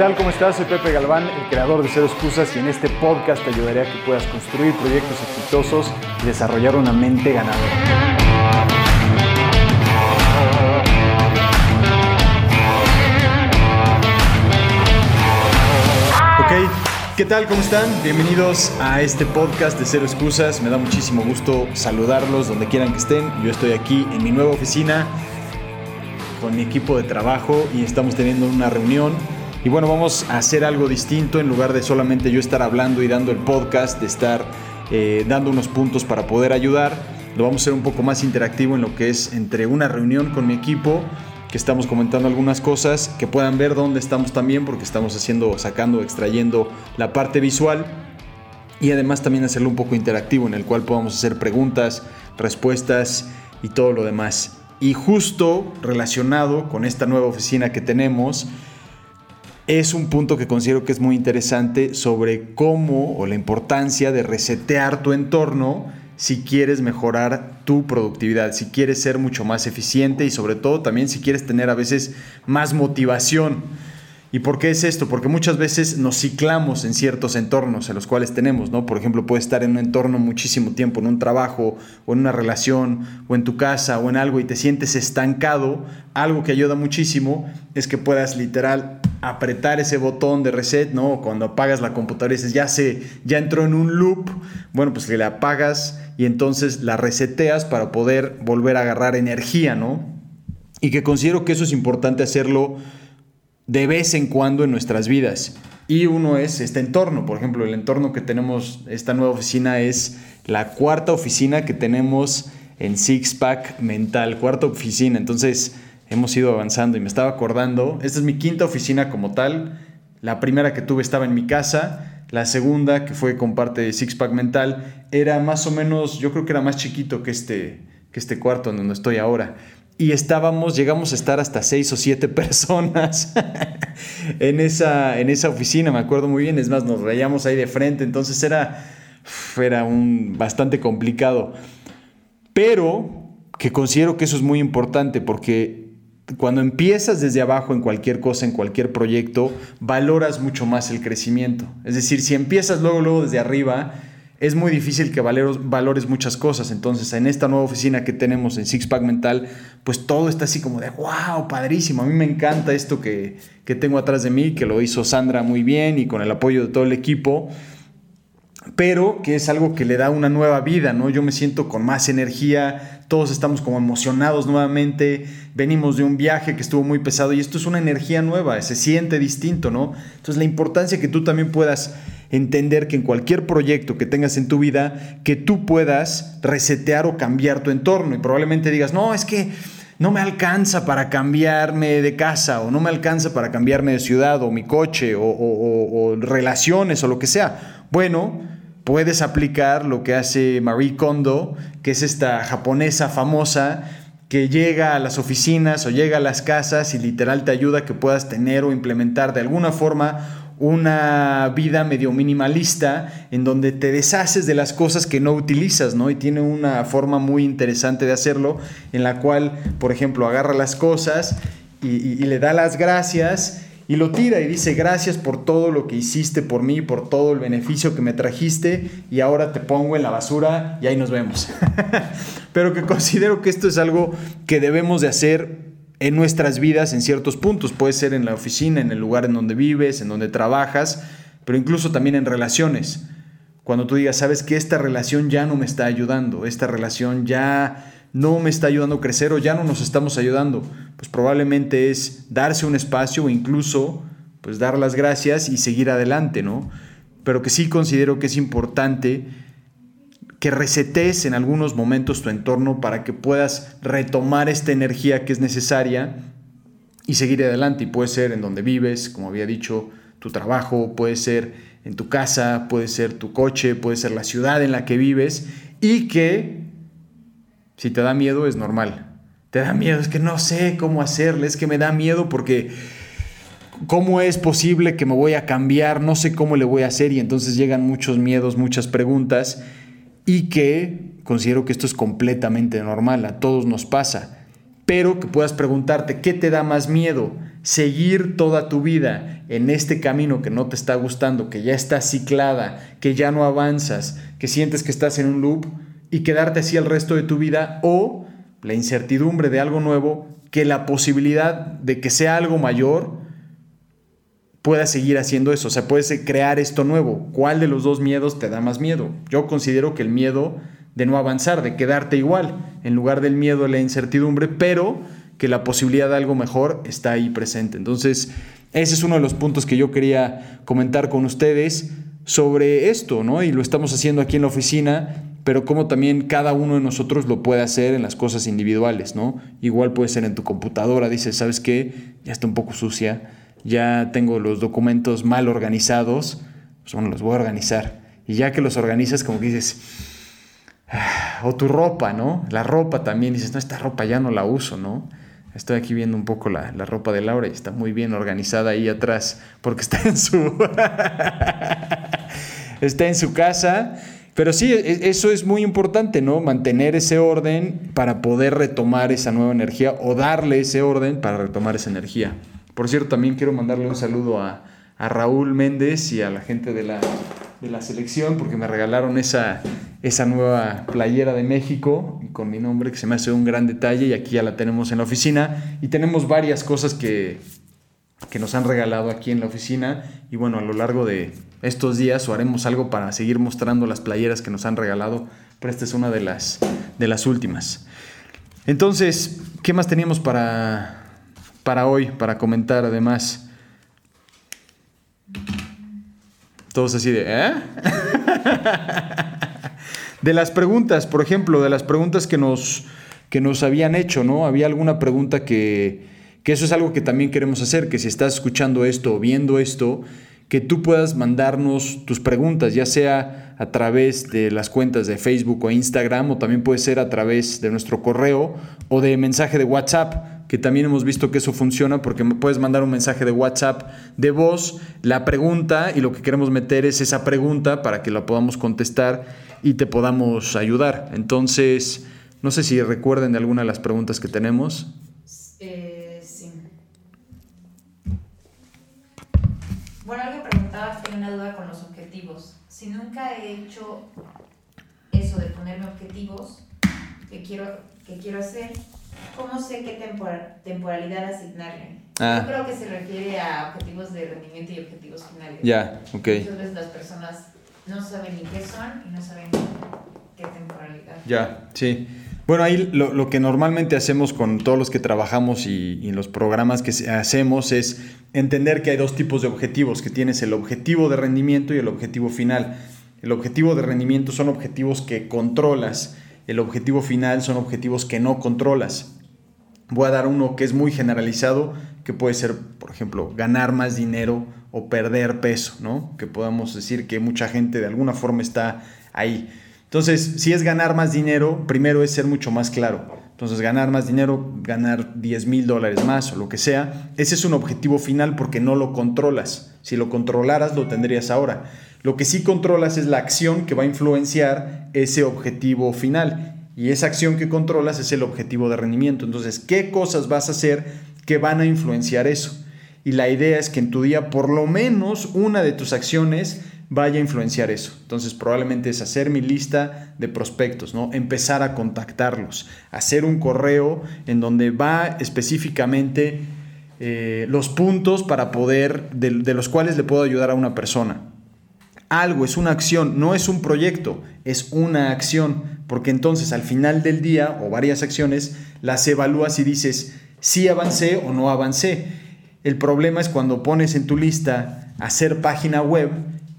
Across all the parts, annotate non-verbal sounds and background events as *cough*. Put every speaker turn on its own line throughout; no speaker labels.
tal? ¿Cómo estás? Soy Pepe Galván, el creador de Cero Excusas y en este podcast te ayudaré a que puedas construir proyectos exitosos y desarrollar una mente ganadora. ¿qué tal? ¿Cómo están? Bienvenidos a este podcast de Cero Excusas. Me da muchísimo gusto saludarlos donde quieran que estén. Yo estoy aquí en mi nueva oficina con mi equipo de trabajo y estamos teniendo una reunión y bueno, vamos a hacer algo distinto en lugar de solamente yo estar hablando y dando el podcast, de estar eh, dando unos puntos para poder ayudar. Lo vamos a hacer un poco más interactivo en lo que es entre una reunión con mi equipo, que estamos comentando algunas cosas, que puedan ver dónde estamos también, porque estamos haciendo, sacando, extrayendo la parte visual. Y además también hacerlo un poco interactivo, en el cual podamos hacer preguntas, respuestas y todo lo demás. Y justo relacionado con esta nueva oficina que tenemos, es un punto que considero que es muy interesante sobre cómo o la importancia de resetear tu entorno si quieres mejorar tu productividad, si quieres ser mucho más eficiente y sobre todo también si quieres tener a veces más motivación. ¿Y por qué es esto? Porque muchas veces nos ciclamos en ciertos entornos en los cuales tenemos, ¿no? Por ejemplo, puedes estar en un entorno muchísimo tiempo, en un trabajo o en una relación o en tu casa o en algo y te sientes estancado. Algo que ayuda muchísimo es que puedas literal apretar ese botón de reset, ¿no? Cuando apagas la computadora y dices, ya se, ya entró en un loop, bueno, pues que la apagas y entonces la reseteas para poder volver a agarrar energía, ¿no? Y que considero que eso es importante hacerlo de vez en cuando en nuestras vidas. Y uno es este entorno, por ejemplo, el entorno que tenemos, esta nueva oficina es la cuarta oficina que tenemos en Six Pack Mental, cuarta oficina. Entonces, hemos ido avanzando y me estaba acordando, esta es mi quinta oficina como tal, la primera que tuve estaba en mi casa, la segunda que fue con parte de Six Pack Mental era más o menos, yo creo que era más chiquito que este, que este cuarto en donde estoy ahora. Y estábamos, llegamos a estar hasta seis o siete *laughs* personas *laughs* en, esa, en esa oficina, me acuerdo muy bien, es más, nos reíamos ahí de frente, entonces era, era un, bastante complicado. Pero que considero que eso es muy importante porque cuando empiezas desde abajo en cualquier cosa, en cualquier proyecto, valoras mucho más el crecimiento. Es decir, si empiezas luego, luego desde arriba, es muy difícil que valores muchas cosas. Entonces, en esta nueva oficina que tenemos en Six Pack Mental, pues todo está así como de, wow, padrísimo. A mí me encanta esto que, que tengo atrás de mí, que lo hizo Sandra muy bien y con el apoyo de todo el equipo pero que es algo que le da una nueva vida, ¿no? Yo me siento con más energía, todos estamos como emocionados nuevamente, venimos de un viaje que estuvo muy pesado y esto es una energía nueva, se siente distinto, ¿no? Entonces la importancia que tú también puedas entender que en cualquier proyecto que tengas en tu vida, que tú puedas resetear o cambiar tu entorno y probablemente digas, no, es que no me alcanza para cambiarme de casa o no me alcanza para cambiarme de ciudad o mi coche o, o relaciones o lo que sea. Bueno, puedes aplicar lo que hace Marie Kondo, que es esta japonesa famosa que llega a las oficinas o llega a las casas y literal te ayuda a que puedas tener o implementar de alguna forma una vida medio minimalista en donde te deshaces de las cosas que no utilizas, ¿no? Y tiene una forma muy interesante de hacerlo en la cual, por ejemplo, agarra las cosas y, y le da las gracias y lo tira y dice, gracias por todo lo que hiciste por mí, por todo el beneficio que me trajiste y ahora te pongo en la basura y ahí nos vemos. *laughs* Pero que considero que esto es algo que debemos de hacer en nuestras vidas en ciertos puntos. Puede ser en la oficina, en el lugar en donde vives, en donde trabajas, pero incluso también en relaciones. Cuando tú digas, sabes que esta relación ya no me está ayudando, esta relación ya no me está ayudando a crecer o ya no nos estamos ayudando, pues probablemente es darse un espacio o incluso pues dar las gracias y seguir adelante, ¿no? Pero que sí considero que es importante que resetes en algunos momentos tu entorno para que puedas retomar esta energía que es necesaria y seguir adelante. Y puede ser en donde vives, como había dicho, tu trabajo, puede ser en tu casa, puede ser tu coche, puede ser la ciudad en la que vives y que si te da miedo es normal. Te da miedo, es que no sé cómo hacerle, es que me da miedo porque ¿cómo es posible que me voy a cambiar? No sé cómo le voy a hacer y entonces llegan muchos miedos, muchas preguntas y que considero que esto es completamente normal, a todos nos pasa, pero que puedas preguntarte, ¿qué te da más miedo? seguir toda tu vida en este camino que no te está gustando, que ya está ciclada, que ya no avanzas, que sientes que estás en un loop y quedarte así el resto de tu vida o la incertidumbre de algo nuevo, que la posibilidad de que sea algo mayor pueda seguir haciendo eso, o sea, puedes crear esto nuevo. ¿Cuál de los dos miedos te da más miedo? Yo considero que el miedo de no avanzar, de quedarte igual, en lugar del miedo a la incertidumbre, pero que la posibilidad de algo mejor está ahí presente. Entonces, ese es uno de los puntos que yo quería comentar con ustedes sobre esto, ¿no? Y lo estamos haciendo aquí en la oficina, pero como también cada uno de nosotros lo puede hacer en las cosas individuales, ¿no? Igual puede ser en tu computadora, dices, ¿sabes qué? Ya está un poco sucia, ya tengo los documentos mal organizados, pues bueno, los voy a organizar. Y ya que los organizas, como que dices, ah", o tu ropa, ¿no? La ropa también, dices, no, esta ropa ya no la uso, ¿no? Estoy aquí viendo un poco la, ropa de Laura y está muy bien organizada ahí atrás porque está en su, *laughs* está en su casa. Pero sí, e, eso es muy importante, ¿no? Mantener ese orden para poder retomar esa nueva energía o darle ese orden para retomar esa energía. Por cierto, también quiero mandarle un saludo a, a Raúl Méndez y a la gente de la, de la selección porque me regalaron esa, esa nueva playera de México con mi nombre que se me hace un gran detalle y aquí ya la tenemos en la oficina y tenemos varias cosas que, que nos han regalado aquí en la oficina y bueno, a lo largo de estos días o haremos algo para seguir mostrando las playeras que nos han regalado, pero esta es una de las, de las últimas. Entonces, ¿qué más teníamos para, para hoy, para comentar además? Todos así de, ¿eh? *laughs* de las preguntas, por ejemplo, de las preguntas que nos, que nos habían hecho, ¿no? Había alguna pregunta que, que eso es algo que también queremos hacer, que si estás escuchando esto o viendo esto, que tú puedas mandarnos tus preguntas, ya sea a través de las cuentas de Facebook o Instagram, o también puede ser a través de nuestro correo o de mensaje de WhatsApp que también hemos visto que eso funciona porque puedes mandar un mensaje de WhatsApp de voz, la pregunta y lo que queremos meter es esa pregunta para que la podamos contestar y te podamos ayudar. Entonces, no sé si recuerden de alguna de las preguntas que tenemos.
Eh, Si nunca he hecho eso de ponerme objetivos que quiero, que quiero hacer, ¿Cómo sé qué temporalidad asignarle? Ah. Yo creo que se refiere a objetivos de rendimiento y objetivos finales.
Ya, ok.
Muchas veces las personas no saben ni qué son y no saben qué temporalidad.
Ya, sí. Bueno, ahí lo, lo, que normalmente hacemos con todos los que trabajamos y, los programas que hacemos es entender que hay dos tipos de objetivos, que tienes el objetivo de rendimiento y el objetivo final. El objetivo de rendimiento son objetivos que controlas el objetivo final son objetivos que no controlas. Voy a dar uno que es muy generalizado, que puede ser, por ejemplo, ganar más dinero o perder peso, ¿no? Que podamos decir que mucha gente de alguna forma está ahí. Entonces, si es ganar más dinero, primero es ser mucho más claro. Entonces, ganar más dinero, ganar 10 mil dólares más o lo que sea, ese es un objetivo final porque no lo controlas. Si lo controlaras, lo tendrías ahora. Lo que sí controlas es la acción que va a influenciar ese objetivo final. Y esa acción que controlas es el objetivo de rendimiento. Entonces, ¿qué cosas vas a hacer que van a influenciar eso? Y la idea es que en tu día por lo menos una de tus acciones vaya a influenciar eso. Entonces probablemente es hacer mi lista de prospectos, ¿no? Empezar a contactarlos, hacer un correo en donde va específicamente eh, los puntos para poder, de los cuales le puedo ayudar a una persona algo, es una acción, no es un proyecto, es una acción, porque entonces al final del día o varias acciones las evalúas y dices si avancé o no avancé. El problema es cuando pones en tu lista hacer página web,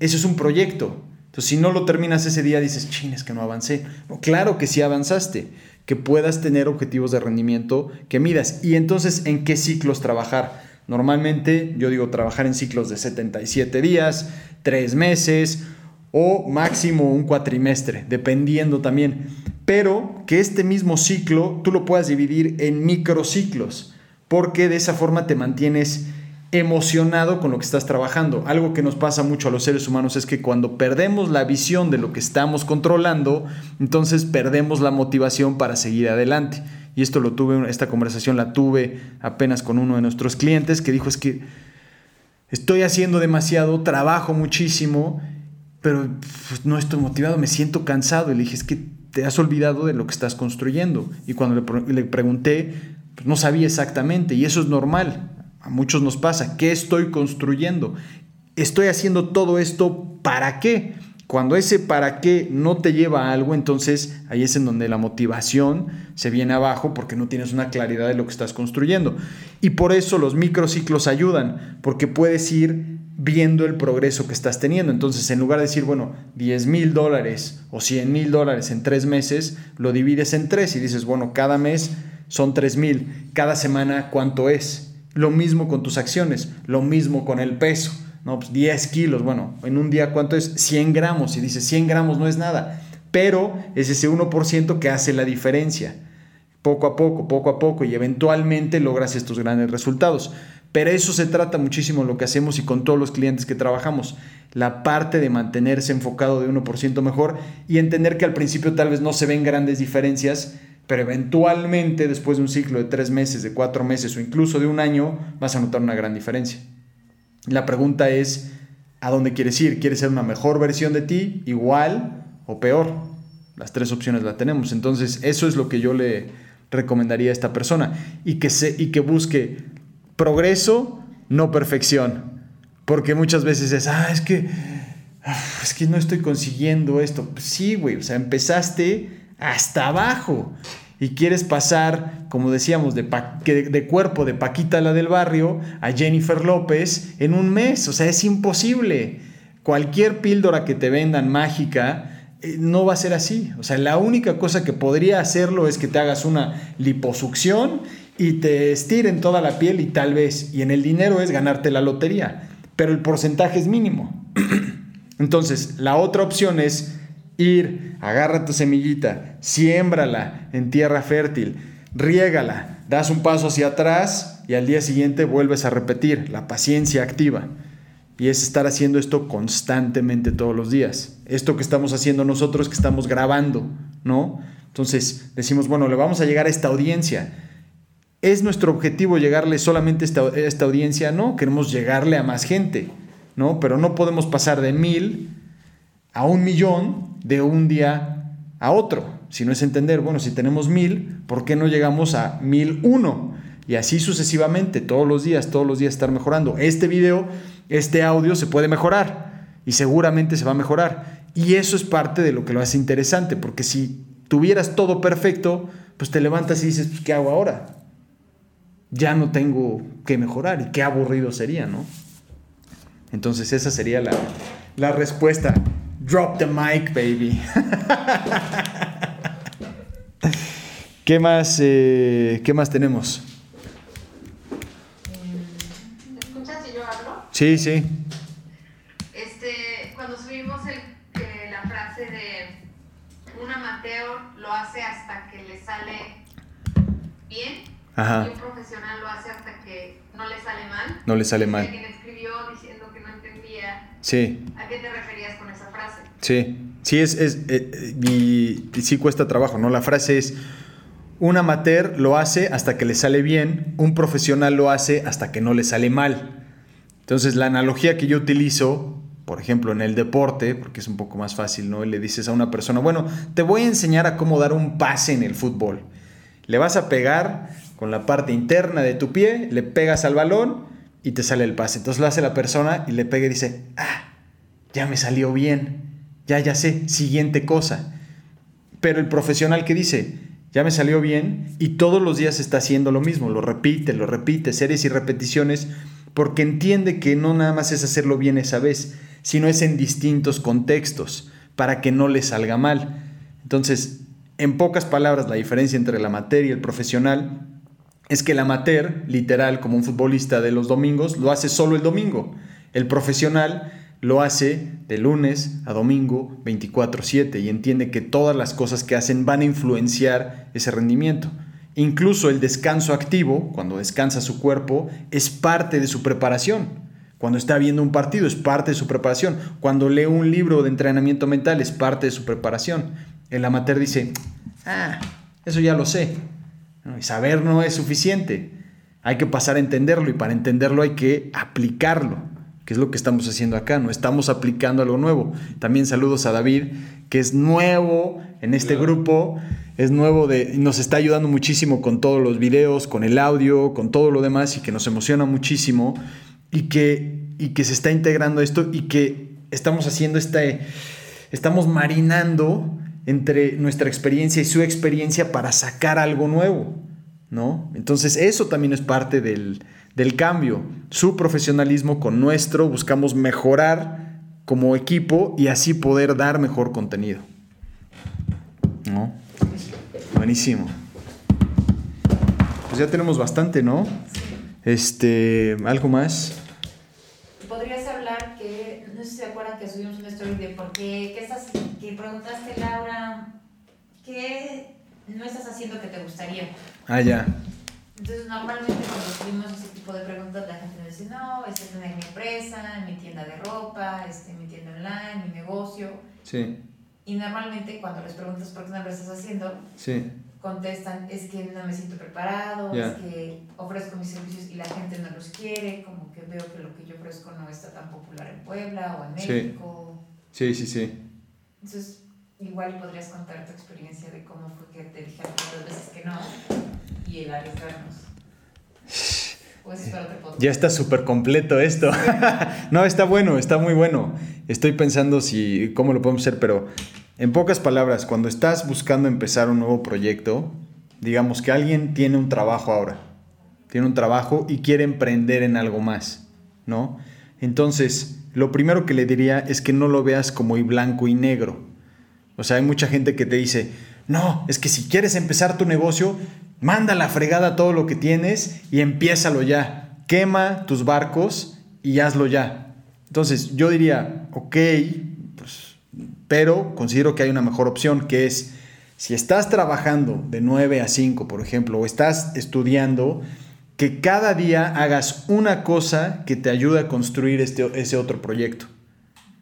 eso es un proyecto. Entonces, si no lo terminas ese día, dices, chin, es que no avancé. claro que sí avanzaste, que puedas tener objetivos de rendimiento que midas. Y entonces, ¿en qué ciclos trabajar? Normalmente, yo digo trabajar en ciclos de 77 días, tres meses o máximo un cuatrimestre, dependiendo también. Pero que este mismo ciclo tú lo puedas dividir en microciclos, porque de esa forma te mantienes emocionado con lo que estás trabajando. Algo que nos pasa mucho a los seres humanos es que cuando perdemos la visión de lo que estamos controlando, entonces perdemos la motivación para seguir adelante. y esto lo tuve, esta conversación la tuve apenas con uno de nuestros clientes que dijo es que estoy haciendo demasiado, trabajo muchísimo, pero pues, no estoy motivado, me siento cansado. Y le dije, es que te has olvidado de lo que estás construyendo. Y cuando le, pregunté, pues, no sabía exactamente, y eso es normal. A muchos nos pasa, ¿qué estoy construyendo? ¿Estoy haciendo todo esto para qué? Cuando ese para qué no te lleva a algo, entonces ahí es en donde la motivación se viene abajo porque no tienes una claridad de lo que estás construyendo. Y por eso los microciclos ayudan, porque puedes ir viendo el progreso que estás teniendo. Entonces, en lugar de decir, bueno, 10 mil dólares o 100 mil dólares en tres meses, lo divides en tres y dices, bueno, cada mes son 3 mil, cada semana cuánto es. Lo mismo con tus acciones, lo mismo con el peso. No, pues 10 kilos, bueno, en un día cuánto es 100 gramos y dices 100 gramos no es nada, pero es ese 1% que hace la diferencia. Poco a poco, poco a poco y eventualmente logras estos grandes resultados. Pero eso se trata muchísimo lo que hacemos y con todos los clientes que trabajamos. La parte de mantenerse enfocado de 1% mejor y entender que al principio tal vez no se ven grandes diferencias, pero eventualmente después de un ciclo de tres meses, de cuatro meses o incluso de un año, vas a notar una gran diferencia. La pregunta es, ¿a dónde quieres ir? ¿Quieres ser una mejor versión de ti, igual o peor? Las tres opciones las tenemos. Entonces, eso es lo que yo le recomendaría a esta persona y que, se, y que busque progreso, no perfección. Porque muchas veces es, ah, es que, es que no estoy consiguiendo esto. Sí, güey, o sea, empezaste hasta abajo y quieres pasar, como decíamos, de, de, cuerpo de Paquita la del barrio a Jennifer López en un mes. O sea, es imposible. Cualquier píldora que te vendan mágica eh, no va a ser así. O sea, la única cosa que podría hacerlo es que te hagas una liposucción y te estiren toda la piel y tal vez, y en el dinero es ganarte la lotería, pero el porcentaje es mínimo. *clears throat* Entonces, la otra opción es ir, agarra tu semillita, siémbrala en tierra fértil, riégala, das un paso hacia atrás y al día siguiente vuelves a repetir, la paciencia activa. Y es estar haciendo esto constantemente todos los días. Esto que estamos haciendo nosotros, que estamos grabando, ¿no? Entonces decimos, bueno, le vamos a llegar a esta audiencia. ¿Es nuestro objetivo llegarle solamente a esta, a esta audiencia? No, queremos llegarle a más gente, ¿no? Pero no podemos pasar de mil a un millón de un día a otro. Si no es entender, bueno, si tenemos mil, ¿por qué no llegamos a mil uno? Y así sucesivamente, todos los días, todos los días estar mejorando. Este video, este audio se puede mejorar y seguramente se va a mejorar. Y eso es parte de lo que lo hace interesante, porque si tuvieras todo perfecto, pues te levantas y dices, pues, ¿qué hago ahora? Ya no tengo que mejorar y qué aburrido sería, ¿no? Entonces esa sería la, la respuesta. Drop the mic, baby. *laughs* ¿Qué más, eh, ¿Qué más tenemos?
¿Me escuchas si yo hablo?
Sí, sí.
Este, cuando subimos el, eh, la frase de un amateur lo hace hasta que le sale bien
Ajá.
y un profesional lo hace hasta que no le sale mal.
No le sale mal.
Quien escribió diciendo que no entendía
Sí.
a qué te referías con esa frase.
Sí, sí, es, es eh, y, y sí cuesta trabajo, ¿no? La frase es, un amateur lo hace hasta que le sale bien, un profesional lo hace hasta que no le sale mal. Entonces, la analogía que yo utilizo, por ejemplo, en el deporte, porque es un poco más fácil, ¿no? Le dices a una persona, bueno, te voy a enseñar a cómo dar un pase en el fútbol. Le vas a pegar con la parte interna de tu pie, le pegas al balón y te sale el pase. Entonces lo hace la persona y le pega y dice, ah, ya me salió bien ya, ya sé, siguiente cosa. Pero el profesional que dice, ya me salió bien y todos los días está haciendo lo mismo, lo repite, lo repite, series y repeticiones, porque entiende que no nada más es hacerlo bien esa vez, sino es en distintos contextos, para que no le salga mal. Entonces, en pocas palabras, la diferencia entre el amateur y el profesional es que el amateur, literal, como un futbolista de los domingos, lo hace solo el domingo. El profesional lo hace de lunes a domingo 24/7 y entiende que todas las cosas que hacen van a influenciar ese rendimiento. Incluso el descanso activo, cuando descansa su cuerpo, es parte de su preparación. Cuando está viendo un partido es parte de su preparación. Cuando lee un libro de entrenamiento mental es parte de su preparación. El amateur dice, ah, eso ya lo sé. Y saber no es suficiente. Hay que pasar a entenderlo y para entenderlo hay que aplicarlo, que es lo que estamos haciendo acá. No estamos aplicando algo nuevo. También saludos a David, que es nuevo en este grupo, es nuevo de, nos está ayudando muchísimo con todos los videos, con el audio, con todo lo demás y que nos emociona muchísimo y que, y que se está integrando esto y que estamos haciendo este, estamos marinando entre nuestra experiencia y su experiencia para sacar algo nuevo, ¿no? Entonces eso también es parte del, del cambio. Su profesionalismo con nuestro, buscamos mejorar como equipo y así poder dar mejor contenido. ¿No? Buenísimo. Pues ya tenemos bastante, ¿no? Este, ¿algo más?
Podrías hablar que, no sé si se acuerdan que subimos una story de por qué, ¿qué estás, que preguntaste, Laura, ¿qué no estás haciendo que te gustaría?
Ah, ya.
Entonces, normalmente cuando subimos ese tipo de preguntas, la gente me dice, no, esta es mi empresa, en mi tienda de ropa, este, mi tienda online, mi negocio.
Sí.
Y normalmente cuando les preguntas por qué no lo estás haciendo,
sí.
contestan, es que no me siento preparado, es que ofrezco mis servicios y la gente no los quiere, como que veo que lo que yo ofrezco no está tan popular en Puebla o en México.
Sí, sí, sí.
Entonces, igual podrías contar tu experiencia de cómo fue que te dijeron dos veces que no y el arriesgarnos. Pues
ya está súper completo esto. *laughs* no, está bueno, está muy bueno. Estoy pensando si cómo lo podemos hacer, pero en pocas palabras, cuando estás buscando empezar un nuevo proyecto, digamos que alguien tiene un trabajo ahora, tiene un trabajo y quiere emprender en algo más, ¿no? Entonces, lo primero que le diría es que no lo veas como y blanco y negro. O sea, hay mucha gente que te dice, no, es que si quieres empezar tu negocio, manda la fregada todo lo que tienes y empiézalo ya. Quema tus barcos y hazlo ya. Entonces, yo diría, ok, pues, pero considero que hay una mejor opción, que es, si estás trabajando de 9 a 5, por ejemplo, o estás estudiando, que cada día hagas una cosa que te ayude a construir este, ese otro proyecto.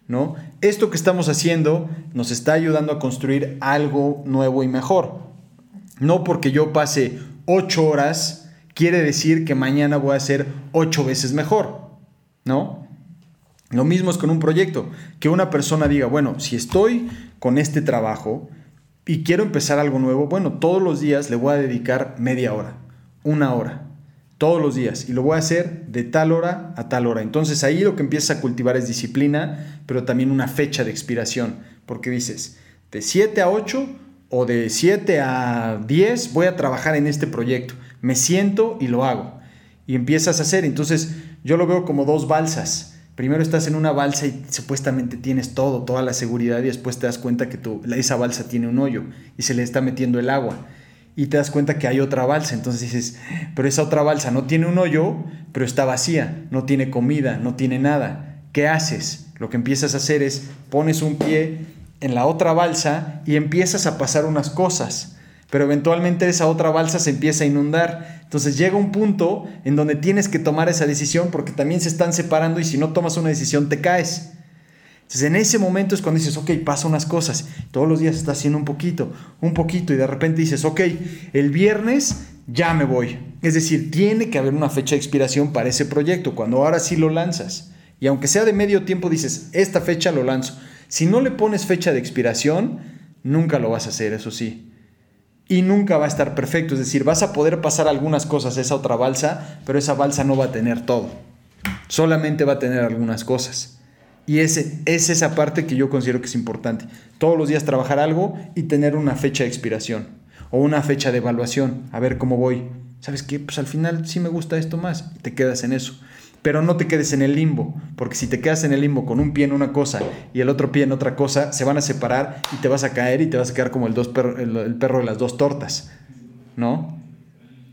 ¿No? Esto que estamos haciendo nos está ayudando a construir algo nuevo y mejor. No porque yo pase ocho horas quiere decir que mañana voy a ser ocho veces mejor, ¿no? Lo mismo es con un proyecto, que una persona diga, bueno, si estoy con este trabajo y quiero empezar algo nuevo, bueno, todos los días le voy a dedicar media hora, una hora, todos los días y lo voy a hacer de tal hora a tal hora. Entonces ahí lo que empiezas a cultivar es disciplina, pero también una fecha de expiración, porque dices, de 7 a 8 o de 7 a 10 voy a trabajar en este proyecto. Me siento y lo hago. Y empiezas a hacer. Entonces yo lo veo como dos balsas. Primero estás en una balsa y supuestamente tienes todo, toda la seguridad y después te das cuenta que tu, esa balsa tiene un hoyo y se le está metiendo el agua y te das cuenta que hay otra balsa. Entonces dices, pero esa otra balsa no tiene un hoyo, pero está vacía, no tiene comida, no tiene nada. ¿Qué haces? Lo que empiezas a hacer es pones un pie en la otra balsa y empiezas a pasar unas cosas. Pero eventualmente esa otra balsa se empieza a inundar. Entonces llega un punto en donde tienes que tomar esa decisión porque también se están separando y si no tomas una decisión te caes. Entonces en ese momento es cuando dices, ok, pasa unas cosas. Todos los días estás haciendo un poquito, un poquito y de repente dices, ok, el viernes ya me voy. Es decir, tiene que haber una fecha de expiración para ese proyecto, cuando ahora sí lo lanzas. Y aunque sea de medio tiempo, dices, esta fecha lo lanzo. Si no le pones fecha de expiración, nunca lo vas a hacer, eso sí. Y nunca va a estar perfecto. Es decir, vas a poder pasar algunas cosas a esa otra balsa, pero esa balsa no va a tener todo. Solamente va a tener algunas cosas. Y ese, es esa parte que yo considero que es importante. Todos los días trabajar algo y tener una fecha de expiración o una fecha de evaluación, a ver cómo voy. ¿Sabes qué? Pues al final sí me gusta esto más te quedas en eso. Pero no te quedes en el limbo, porque si te quedas en el limbo con un pie en una cosa y el otro pie en otra cosa, se van a separar y te vas a caer y te vas a quedar como el, dos el perro de las dos tortas, ¿no?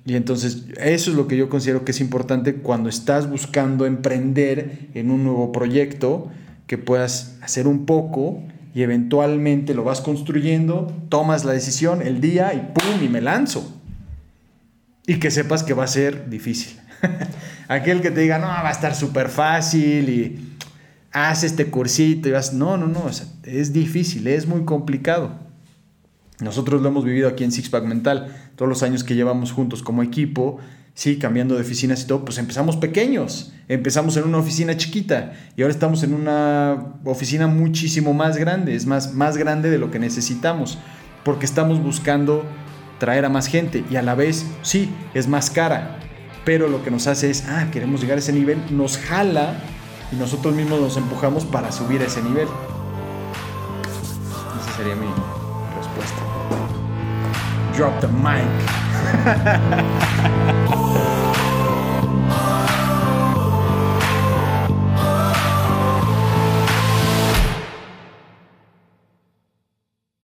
Y entonces eso es lo que yo considero que es importante cuando estás buscando emprender en un nuevo proyecto que puedas hacer un poco y eventualmente lo vas construyendo, tomas la decisión el día y ¡pum! y me lanzo. Y que sepas que va a ser difícil. *laughs* Aquel que te diga, no, va a estar súper fácil y haz este cursito y vas, no, no, no, es difícil, es muy complicado. Nosotros lo hemos vivido aquí en Sixpack Mental, todos los años que llevamos juntos como equipo, sí, cambiando de oficinas y todo, pues empezamos pequeños, empezamos en una oficina chiquita y ahora estamos en una oficina muchísimo más grande, es más, más grande de lo que necesitamos, porque estamos buscando traer a más gente y a la vez, sí, es más cara, pero lo que nos hace es, ah, queremos llegar a ese nivel, nos jala y nosotros mismos nos empujamos para subir a ese nivel. Esa sería mi respuesta. Drop the mic. 哈哈哈哈哈。